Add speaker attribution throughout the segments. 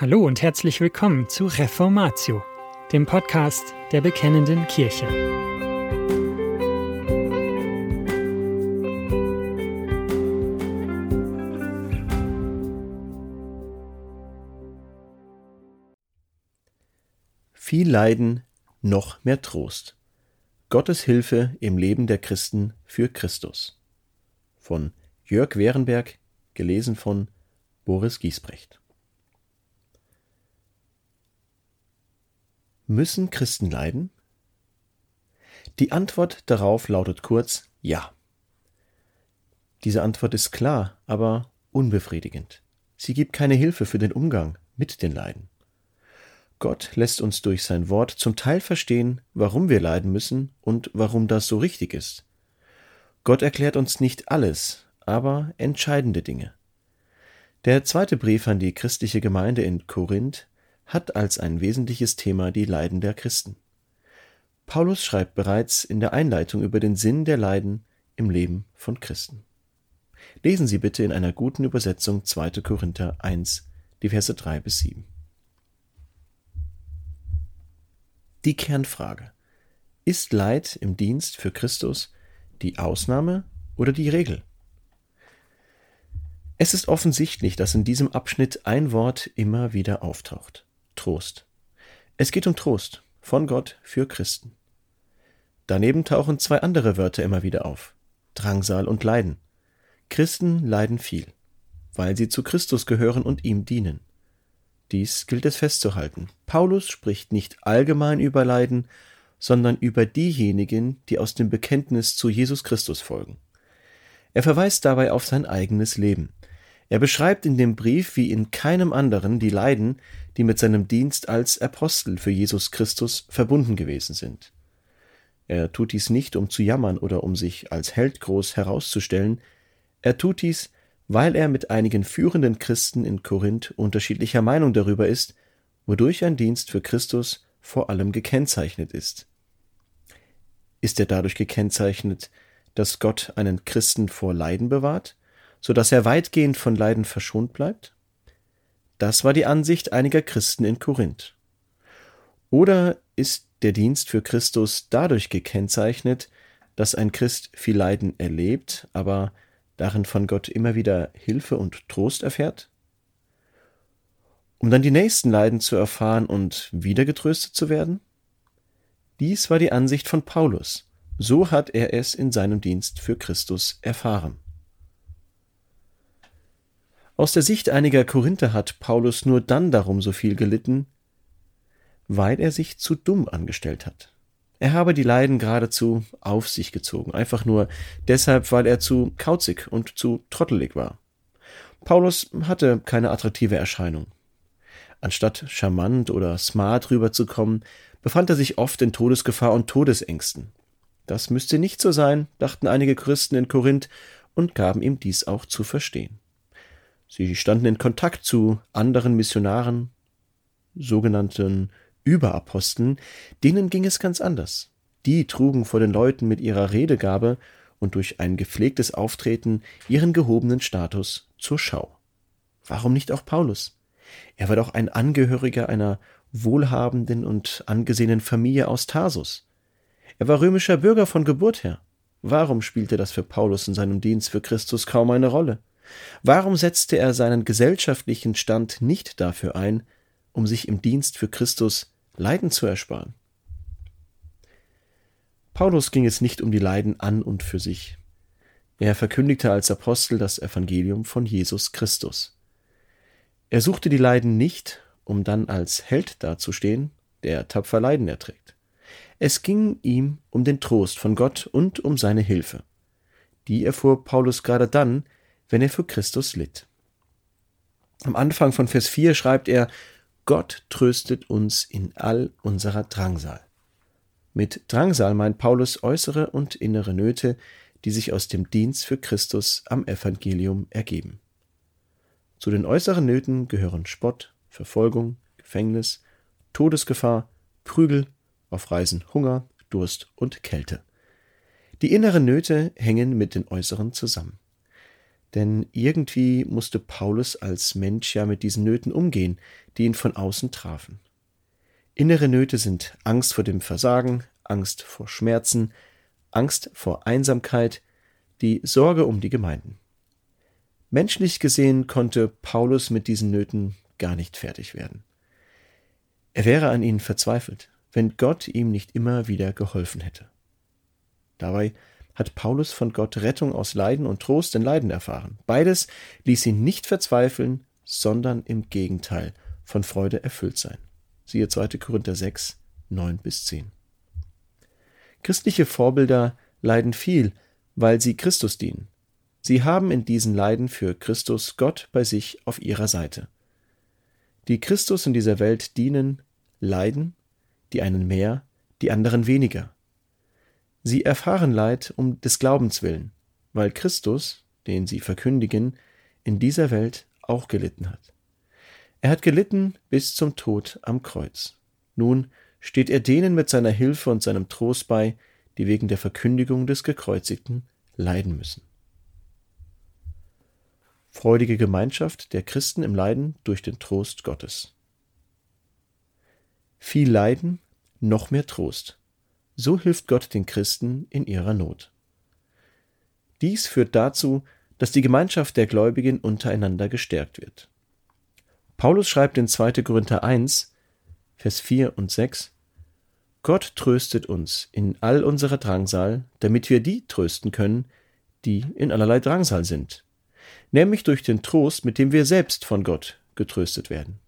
Speaker 1: Hallo und herzlich willkommen zu Reformatio, dem Podcast der Bekennenden Kirche.
Speaker 2: Viel Leiden, noch mehr Trost. Gottes Hilfe im Leben der Christen für Christus. Von Jörg Wehrenberg, gelesen von Boris Giesbrecht. Müssen Christen leiden? Die Antwort darauf lautet kurz Ja. Diese Antwort ist klar, aber unbefriedigend. Sie gibt keine Hilfe für den Umgang mit den Leiden. Gott lässt uns durch sein Wort zum Teil verstehen, warum wir leiden müssen und warum das so richtig ist. Gott erklärt uns nicht alles, aber entscheidende Dinge. Der zweite Brief an die christliche Gemeinde in Korinth hat als ein wesentliches Thema die Leiden der Christen. Paulus schreibt bereits in der Einleitung über den Sinn der Leiden im Leben von Christen. Lesen Sie bitte in einer guten Übersetzung 2. Korinther 1, die Verse 3 bis 7. Die Kernfrage. Ist Leid im Dienst für Christus die Ausnahme oder die Regel? Es ist offensichtlich, dass in diesem Abschnitt ein Wort immer wieder auftaucht. Trost. Es geht um Trost von Gott für Christen. Daneben tauchen zwei andere Wörter immer wieder auf. Drangsal und Leiden. Christen leiden viel, weil sie zu Christus gehören und ihm dienen. Dies gilt es festzuhalten. Paulus spricht nicht allgemein über Leiden, sondern über diejenigen, die aus dem Bekenntnis zu Jesus Christus folgen. Er verweist dabei auf sein eigenes Leben. Er beschreibt in dem Brief wie in keinem anderen die Leiden, die mit seinem Dienst als Apostel für Jesus Christus verbunden gewesen sind. Er tut dies nicht, um zu jammern oder um sich als Held groß herauszustellen, er tut dies, weil er mit einigen führenden Christen in Korinth unterschiedlicher Meinung darüber ist, wodurch ein Dienst für Christus vor allem gekennzeichnet ist. Ist er dadurch gekennzeichnet, dass Gott einen Christen vor Leiden bewahrt? So dass er weitgehend von Leiden verschont bleibt? Das war die Ansicht einiger Christen in Korinth. Oder ist der Dienst für Christus dadurch gekennzeichnet, dass ein Christ viel Leiden erlebt, aber darin von Gott immer wieder Hilfe und Trost erfährt? Um dann die nächsten Leiden zu erfahren und wieder getröstet zu werden? Dies war die Ansicht von Paulus. So hat er es in seinem Dienst für Christus erfahren. Aus der Sicht einiger Korinther hat Paulus nur dann darum so viel gelitten, weil er sich zu dumm angestellt hat. Er habe die Leiden geradezu auf sich gezogen, einfach nur deshalb, weil er zu kauzig und zu trottelig war. Paulus hatte keine attraktive Erscheinung. Anstatt charmant oder smart rüberzukommen, befand er sich oft in Todesgefahr und Todesängsten. Das müsste nicht so sein, dachten einige Christen in Korinth und gaben ihm dies auch zu verstehen. Sie standen in Kontakt zu anderen Missionaren, sogenannten Überaposteln, denen ging es ganz anders. Die trugen vor den Leuten mit ihrer Redegabe und durch ein gepflegtes Auftreten ihren gehobenen Status zur Schau. Warum nicht auch Paulus? Er war doch ein Angehöriger einer wohlhabenden und angesehenen Familie aus Tarsus. Er war römischer Bürger von Geburt her. Warum spielte das für Paulus in seinem Dienst für Christus kaum eine Rolle? Warum setzte er seinen gesellschaftlichen Stand nicht dafür ein, um sich im Dienst für Christus Leiden zu ersparen? Paulus ging es nicht um die Leiden an und für sich. Er verkündigte als Apostel das Evangelium von Jesus Christus. Er suchte die Leiden nicht, um dann als Held dazustehen, der tapfer Leiden erträgt. Es ging ihm um den Trost von Gott und um seine Hilfe. Die erfuhr Paulus gerade dann, wenn er für Christus litt. Am Anfang von Vers 4 schreibt er, Gott tröstet uns in all unserer Drangsal. Mit Drangsal meint Paulus äußere und innere Nöte, die sich aus dem Dienst für Christus am Evangelium ergeben. Zu den äußeren Nöten gehören Spott, Verfolgung, Gefängnis, Todesgefahr, Prügel, auf Reisen Hunger, Durst und Kälte. Die inneren Nöte hängen mit den äußeren zusammen. Denn irgendwie musste Paulus als Mensch ja mit diesen Nöten umgehen, die ihn von außen trafen. Innere Nöte sind Angst vor dem Versagen, Angst vor Schmerzen, Angst vor Einsamkeit, die Sorge um die Gemeinden. Menschlich gesehen konnte Paulus mit diesen Nöten gar nicht fertig werden. Er wäre an ihnen verzweifelt, wenn Gott ihm nicht immer wieder geholfen hätte. Dabei hat Paulus von Gott Rettung aus Leiden und Trost in Leiden erfahren. Beides ließ ihn nicht verzweifeln, sondern im Gegenteil von Freude erfüllt sein. Siehe 2. Korinther 6, 9 bis 10. Christliche Vorbilder leiden viel, weil sie Christus dienen. Sie haben in diesen Leiden für Christus Gott bei sich auf ihrer Seite. Die Christus in dieser Welt dienen, leiden, die einen mehr, die anderen weniger. Sie erfahren Leid um des Glaubens willen, weil Christus, den sie verkündigen, in dieser Welt auch gelitten hat. Er hat gelitten bis zum Tod am Kreuz. Nun steht er denen mit seiner Hilfe und seinem Trost bei, die wegen der Verkündigung des Gekreuzigten leiden müssen. Freudige Gemeinschaft der Christen im Leiden durch den Trost Gottes. Viel Leiden, noch mehr Trost. So hilft Gott den Christen in ihrer Not. Dies führt dazu, dass die Gemeinschaft der Gläubigen untereinander gestärkt wird. Paulus schreibt in 2. Korinther 1, Vers 4 und 6, Gott tröstet uns in all unserer Drangsal, damit wir die trösten können, die in allerlei Drangsal sind, nämlich durch den Trost, mit dem wir selbst von Gott getröstet werden.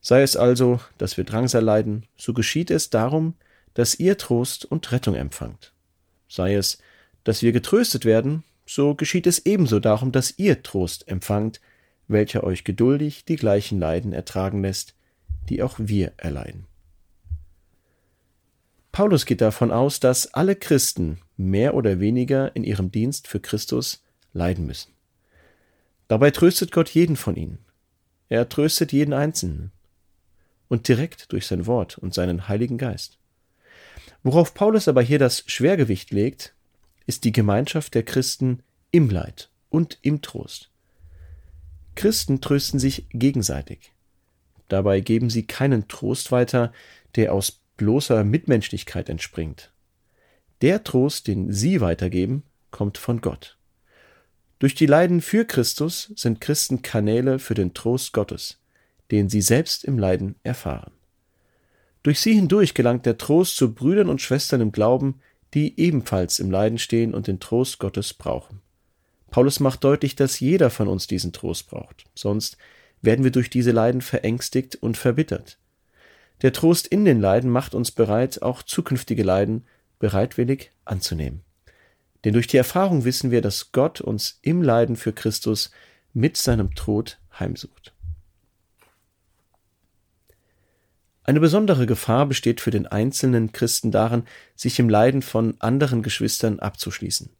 Speaker 2: Sei es also, dass wir Drangsal leiden, so geschieht es darum, dass ihr Trost und Rettung empfangt. Sei es, dass wir getröstet werden, so geschieht es ebenso darum, dass ihr Trost empfangt, welcher euch geduldig die gleichen Leiden ertragen lässt, die auch wir erleiden. Paulus geht davon aus, dass alle Christen mehr oder weniger in ihrem Dienst für Christus leiden müssen. Dabei tröstet Gott jeden von ihnen. Er tröstet jeden Einzelnen. Und direkt durch sein Wort und seinen Heiligen Geist. Worauf Paulus aber hier das Schwergewicht legt, ist die Gemeinschaft der Christen im Leid und im Trost. Christen trösten sich gegenseitig. Dabei geben sie keinen Trost weiter, der aus bloßer Mitmenschlichkeit entspringt. Der Trost, den sie weitergeben, kommt von Gott. Durch die Leiden für Christus sind Christen Kanäle für den Trost Gottes, den sie selbst im Leiden erfahren. Durch sie hindurch gelangt der Trost zu Brüdern und Schwestern im Glauben, die ebenfalls im Leiden stehen und den Trost Gottes brauchen. Paulus macht deutlich, dass jeder von uns diesen Trost braucht, sonst werden wir durch diese Leiden verängstigt und verbittert. Der Trost in den Leiden macht uns bereit, auch zukünftige Leiden bereitwillig anzunehmen. Denn durch die Erfahrung wissen wir, dass Gott uns im Leiden für Christus mit seinem Tod heimsucht. Eine besondere Gefahr besteht für den einzelnen Christen darin, sich im Leiden von anderen Geschwistern abzuschließen.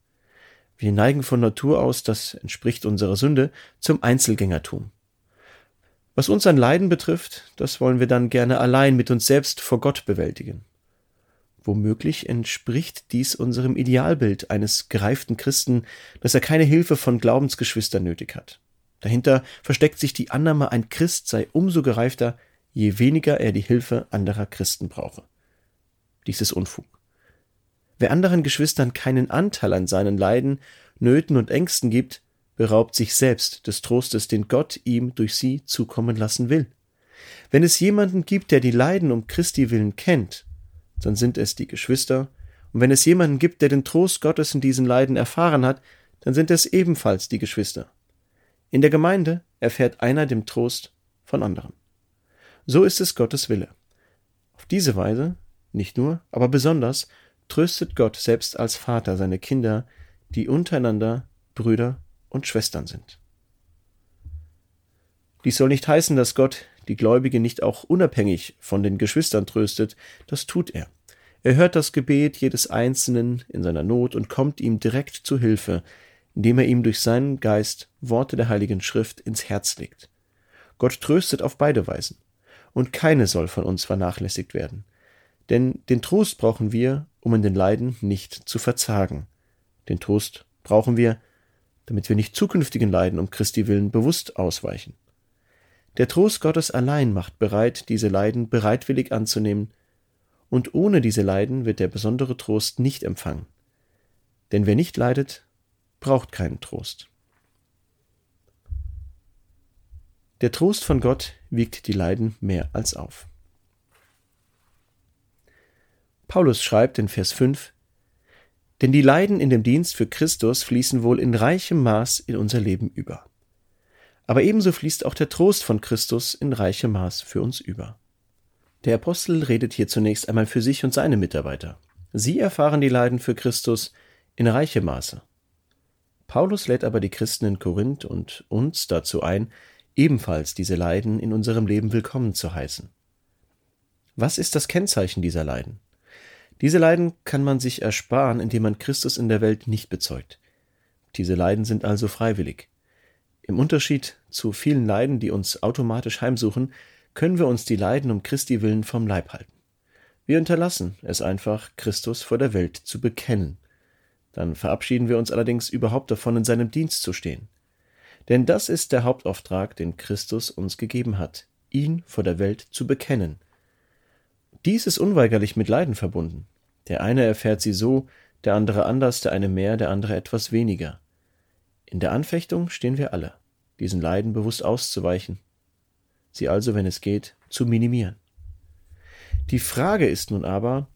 Speaker 2: Wir neigen von Natur aus, das entspricht unserer Sünde, zum Einzelgängertum. Was uns an Leiden betrifft, das wollen wir dann gerne allein mit uns selbst vor Gott bewältigen. Womöglich entspricht dies unserem Idealbild eines gereiften Christen, dass er keine Hilfe von Glaubensgeschwistern nötig hat. Dahinter versteckt sich die Annahme, ein Christ sei umso gereifter, je weniger er die Hilfe anderer Christen brauche. Dies ist Unfug. Wer anderen Geschwistern keinen Anteil an seinen Leiden, Nöten und Ängsten gibt, beraubt sich selbst des Trostes, den Gott ihm durch sie zukommen lassen will. Wenn es jemanden gibt, der die Leiden um Christi willen kennt, dann sind es die Geschwister, und wenn es jemanden gibt, der den Trost Gottes in diesen Leiden erfahren hat, dann sind es ebenfalls die Geschwister. In der Gemeinde erfährt einer den Trost von anderen. So ist es Gottes Wille. Auf diese Weise, nicht nur, aber besonders, tröstet Gott selbst als Vater seine Kinder, die untereinander Brüder und Schwestern sind. Dies soll nicht heißen, dass Gott die Gläubige nicht auch unabhängig von den Geschwistern tröstet, das tut er. Er hört das Gebet jedes Einzelnen in seiner Not und kommt ihm direkt zu Hilfe, indem er ihm durch seinen Geist Worte der Heiligen Schrift ins Herz legt. Gott tröstet auf beide Weisen und keine soll von uns vernachlässigt werden. Denn den Trost brauchen wir, um in den Leiden nicht zu verzagen. Den Trost brauchen wir, damit wir nicht zukünftigen Leiden um Christi willen bewusst ausweichen. Der Trost Gottes allein macht bereit, diese Leiden bereitwillig anzunehmen, und ohne diese Leiden wird der besondere Trost nicht empfangen. Denn wer nicht leidet, braucht keinen Trost. Der Trost von Gott wiegt die Leiden mehr als auf. Paulus schreibt in Vers 5, Denn die Leiden in dem Dienst für Christus fließen wohl in reichem Maß in unser Leben über. Aber ebenso fließt auch der Trost von Christus in reichem Maß für uns über. Der Apostel redet hier zunächst einmal für sich und seine Mitarbeiter. Sie erfahren die Leiden für Christus in reichem Maße. Paulus lädt aber die Christen in Korinth und uns dazu ein, ebenfalls diese Leiden in unserem Leben willkommen zu heißen. Was ist das Kennzeichen dieser Leiden? Diese Leiden kann man sich ersparen, indem man Christus in der Welt nicht bezeugt. Diese Leiden sind also freiwillig. Im Unterschied zu vielen Leiden, die uns automatisch heimsuchen, können wir uns die Leiden um Christi willen vom Leib halten. Wir unterlassen es einfach, Christus vor der Welt zu bekennen. Dann verabschieden wir uns allerdings überhaupt davon, in seinem Dienst zu stehen. Denn das ist der Hauptauftrag, den Christus uns gegeben hat, ihn vor der Welt zu bekennen. Dies ist unweigerlich mit Leiden verbunden. Der eine erfährt sie so, der andere anders, der eine mehr, der andere etwas weniger. In der Anfechtung stehen wir alle, diesen Leiden bewusst auszuweichen, sie also, wenn es geht, zu minimieren. Die Frage ist nun aber,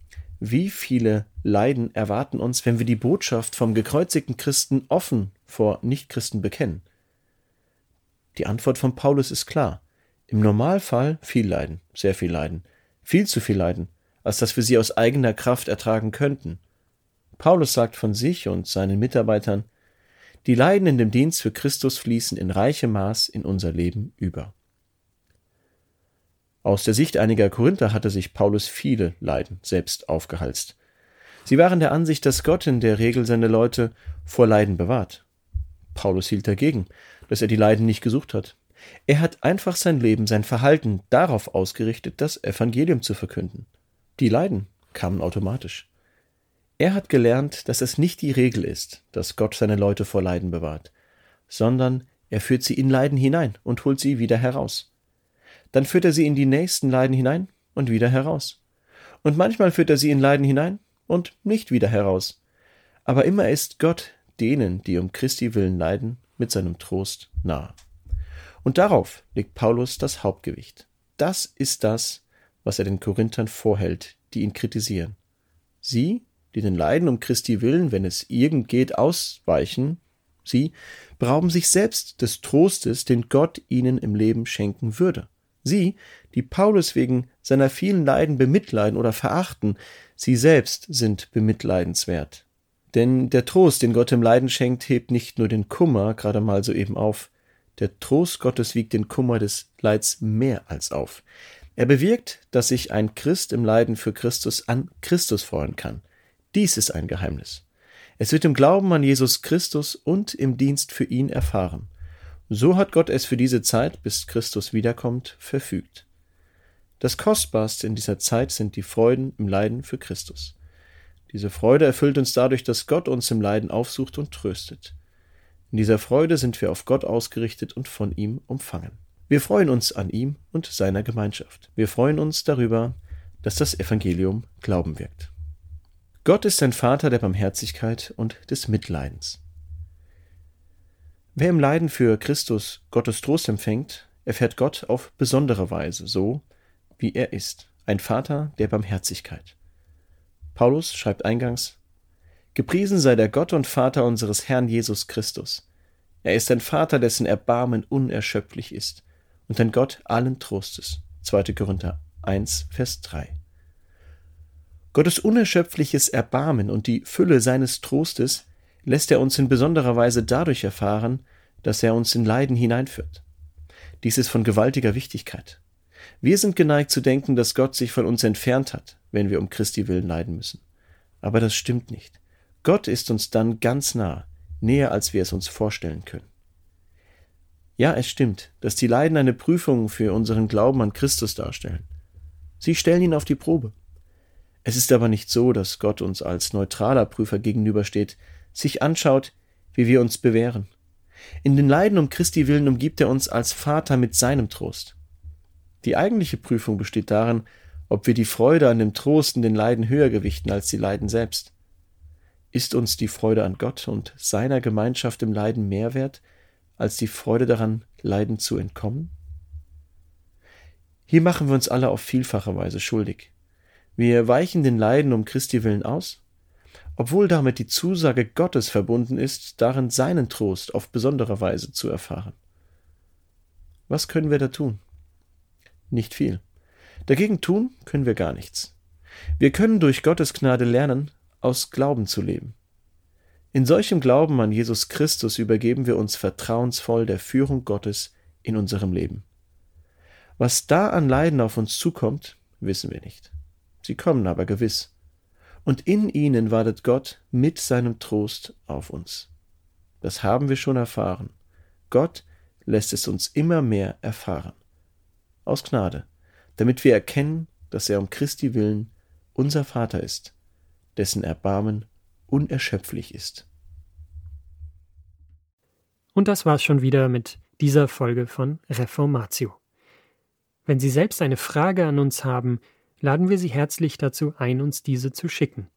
Speaker 2: wie viele Leiden erwarten uns, wenn wir die Botschaft vom gekreuzigten Christen offen vor Nichtchristen bekennen? Die Antwort von Paulus ist klar. Im Normalfall viel Leiden, sehr viel Leiden, viel zu viel Leiden, als dass wir sie aus eigener Kraft ertragen könnten. Paulus sagt von sich und seinen Mitarbeitern, die Leiden in dem Dienst für Christus fließen in reichem Maß in unser Leben über. Aus der Sicht einiger Korinther hatte sich Paulus viele Leiden selbst aufgehalst. Sie waren der Ansicht, dass Gott in der Regel seine Leute vor Leiden bewahrt. Paulus hielt dagegen, dass er die Leiden nicht gesucht hat. Er hat einfach sein Leben, sein Verhalten darauf ausgerichtet, das Evangelium zu verkünden. Die Leiden kamen automatisch. Er hat gelernt, dass es nicht die Regel ist, dass Gott seine Leute vor Leiden bewahrt, sondern er führt sie in Leiden hinein und holt sie wieder heraus. Dann führt er sie in die nächsten Leiden hinein und wieder heraus. Und manchmal führt er sie in Leiden hinein und nicht wieder heraus. Aber immer ist Gott denen, die um Christi willen leiden, mit seinem Trost nahe. Und darauf legt Paulus das Hauptgewicht. Das ist das, was er den Korinthern vorhält, die ihn kritisieren. Sie, die den Leiden um Christi willen, wenn es irgend geht, ausweichen, sie berauben sich selbst des Trostes, den Gott ihnen im Leben schenken würde. Sie, die Paulus wegen seiner vielen Leiden bemitleiden oder verachten, sie selbst sind bemitleidenswert. Denn der Trost, den Gott im Leiden schenkt, hebt nicht nur den Kummer gerade mal so eben auf, der Trost Gottes wiegt den Kummer des Leids mehr als auf. Er bewirkt, dass sich ein Christ im Leiden für Christus an Christus freuen kann. Dies ist ein Geheimnis. Es wird im Glauben an Jesus Christus und im Dienst für ihn erfahren. So hat Gott es für diese Zeit, bis Christus wiederkommt, verfügt. Das Kostbarste in dieser Zeit sind die Freuden im Leiden für Christus. Diese Freude erfüllt uns dadurch, dass Gott uns im Leiden aufsucht und tröstet. In dieser Freude sind wir auf Gott ausgerichtet und von ihm umfangen. Wir freuen uns an ihm und seiner Gemeinschaft. Wir freuen uns darüber, dass das Evangelium Glauben wirkt. Gott ist ein Vater der Barmherzigkeit und des Mitleidens. Wer im Leiden für Christus Gottes Trost empfängt, erfährt Gott auf besondere Weise, so wie er ist, ein Vater der Barmherzigkeit. Paulus schreibt eingangs Gepriesen sei der Gott und Vater unseres Herrn Jesus Christus. Er ist ein Vater, dessen Erbarmen unerschöpflich ist und ein Gott allen Trostes. 2. Korinther 1, Vers 3. Gottes unerschöpfliches Erbarmen und die Fülle seines Trostes lässt er uns in besonderer Weise dadurch erfahren, dass er uns in Leiden hineinführt. Dies ist von gewaltiger Wichtigkeit. Wir sind geneigt zu denken, dass Gott sich von uns entfernt hat, wenn wir um Christi willen leiden müssen. Aber das stimmt nicht. Gott ist uns dann ganz nah, näher als wir es uns vorstellen können. Ja, es stimmt, dass die Leiden eine Prüfung für unseren Glauben an Christus darstellen. Sie stellen ihn auf die Probe. Es ist aber nicht so, dass Gott uns als neutraler Prüfer gegenübersteht, sich anschaut, wie wir uns bewähren, In den Leiden um Christi willen umgibt er uns als Vater mit seinem Trost. Die eigentliche Prüfung besteht darin, ob wir die Freude an dem Trost in den Leiden höher gewichten als die Leiden selbst. Ist uns die Freude an Gott und seiner Gemeinschaft im Leiden mehr wert, als die Freude daran, Leiden zu entkommen? Hier machen wir uns alle auf vielfache Weise schuldig. Wir weichen den Leiden um Christi willen aus, obwohl damit die Zusage Gottes verbunden ist, darin seinen Trost auf besondere Weise zu erfahren. Was können wir da tun? Nicht viel. Dagegen tun können wir gar nichts. Wir können durch Gottes Gnade lernen, aus Glauben zu leben. In solchem Glauben an Jesus Christus übergeben wir uns vertrauensvoll der Führung Gottes in unserem Leben. Was da an Leiden auf uns zukommt, wissen wir nicht. Sie kommen aber gewiss. Und in ihnen wartet Gott mit seinem Trost auf uns. Das haben wir schon erfahren. Gott lässt es uns immer mehr erfahren. Aus Gnade, damit wir erkennen, dass er um Christi willen unser Vater ist, dessen Erbarmen unerschöpflich ist.
Speaker 1: Und das war's schon wieder mit dieser Folge von Reformatio. Wenn Sie selbst eine Frage an uns haben, laden wir Sie herzlich dazu ein, uns diese zu schicken.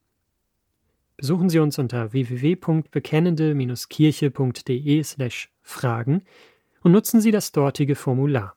Speaker 1: Besuchen Sie uns unter www.bekennende-kirche.de/fragen und nutzen Sie das dortige Formular.